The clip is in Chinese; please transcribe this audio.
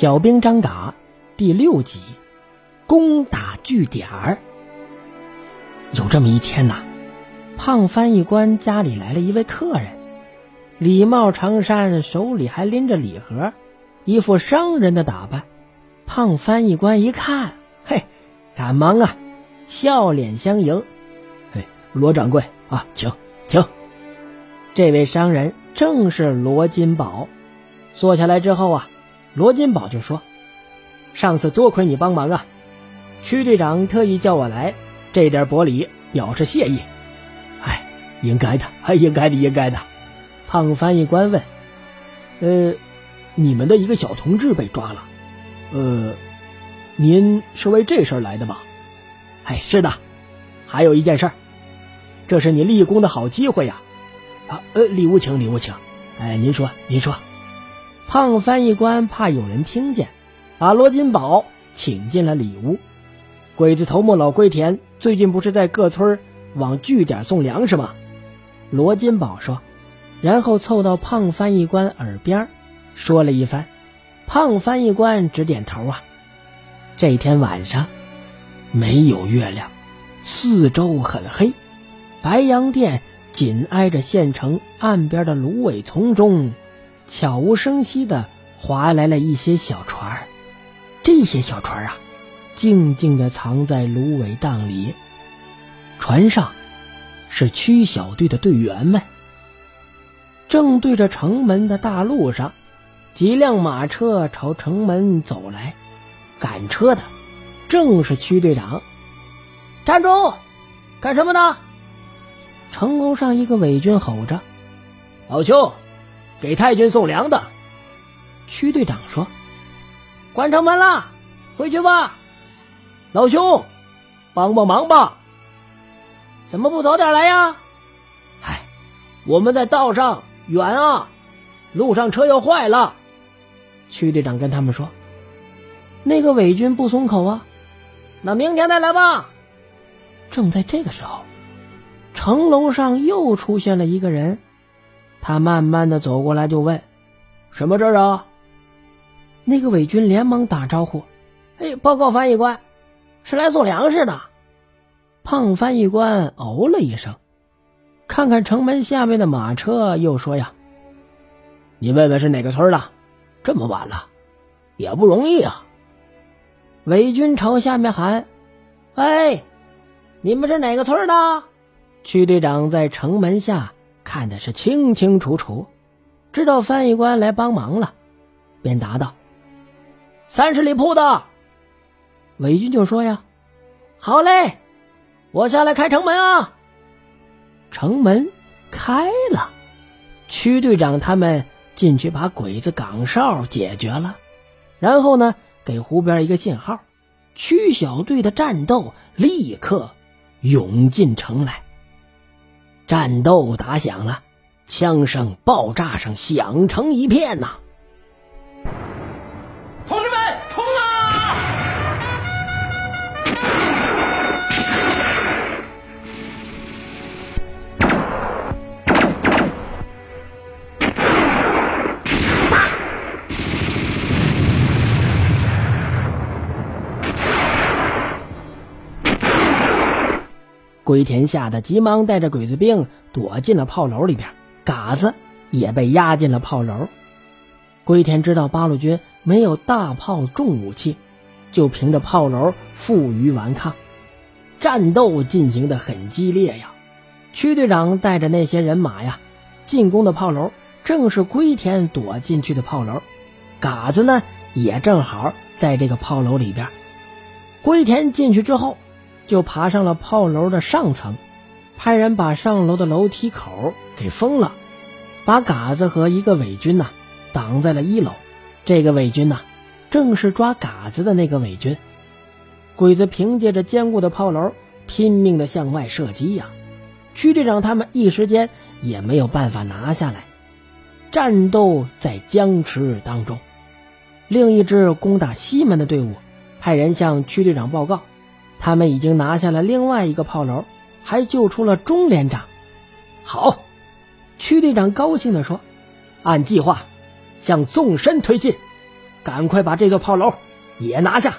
小兵张嘎第六集，攻打据点儿。有这么一天呐，胖翻译官家里来了一位客人，礼帽长衫，手里还拎着礼盒，一副商人的打扮。胖翻译官一看，嘿，赶忙啊，笑脸相迎。嘿，罗掌柜啊，请请。这位商人正是罗金宝。坐下来之后啊。罗金宝就说：“上次多亏你帮忙啊，区队长特意叫我来，这点薄礼表示谢意。”哎，应该的，哎，应该的，应该的。胖翻译官问：“呃，你们的一个小同志被抓了，呃，您是为这事儿来的吧？”“哎，是的。还有一件事，这是你立功的好机会呀！啊，呃，礼物请，礼物请。哎，您说，您说。”胖翻译官怕有人听见，把罗金宝请进了里屋。鬼子头目老龟田最近不是在各村往据点送粮食吗？罗金宝说，然后凑到胖翻译官耳边说了一番。胖翻译官直点头啊。这天晚上没有月亮，四周很黑，白洋淀紧挨着县城岸边的芦苇丛中。悄无声息的划来了一些小船这些小船啊，静静的藏在芦苇荡里。船上是区小队的队员们。正对着城门的大路上，几辆马车朝城门走来，赶车的正是区队长。站住！干什么呢？城楼上一个伪军吼着：“老兄！”给太君送粮的，区队长说：“关城门了，回去吧。”老兄，帮帮忙吧！怎么不早点来呀？唉，我们在道上远啊，路上车又坏了。区队长跟他们说：“那个伪军不松口啊，那明天再来吧。”正在这个时候，城楼上又出现了一个人。他慢慢的走过来，就问：“什么事儿啊？”那个伪军连忙打招呼：“哎，报告翻译官，是来送粮食的。”胖翻译官哦了一声，看看城门下面的马车，又说：“呀，你问问是哪个村的？这么晚了，也不容易啊。”伪军朝下面喊：“哎，你们是哪个村的？”区队长在城门下。看的是清清楚楚，知道翻译官来帮忙了，便答道：“三十里铺的。”伪军就说：“呀，好嘞，我下来开城门啊。”城门开了，区队长他们进去把鬼子岗哨解决了，然后呢，给湖边一个信号，区小队的战斗立刻涌进城来。战斗打响了，枪声、爆炸声响成一片呐！同志们，冲啊！龟田吓得急忙带着鬼子兵躲进了炮楼里边，嘎子也被押进了炮楼。龟田知道八路军没有大炮重武器，就凭着炮楼负隅顽抗，战斗进行的很激烈呀。区队长带着那些人马呀，进攻的炮楼正是龟田躲进去的炮楼，嘎子呢也正好在这个炮楼里边。龟田进去之后。就爬上了炮楼的上层，派人把上楼的楼梯口给封了，把嘎子和一个伪军呐挡在了一楼。这个伪军呐，正是抓嘎子的那个伪军。鬼子凭借着坚固的炮楼，拼命的向外射击呀。区队长他们一时间也没有办法拿下来，战斗在僵持当中。另一支攻打西门的队伍，派人向区队长报告。他们已经拿下了另外一个炮楼，还救出了钟连长。好，区队长高兴地说：“按计划向纵深推进。”赶快把这个炮楼也拿下。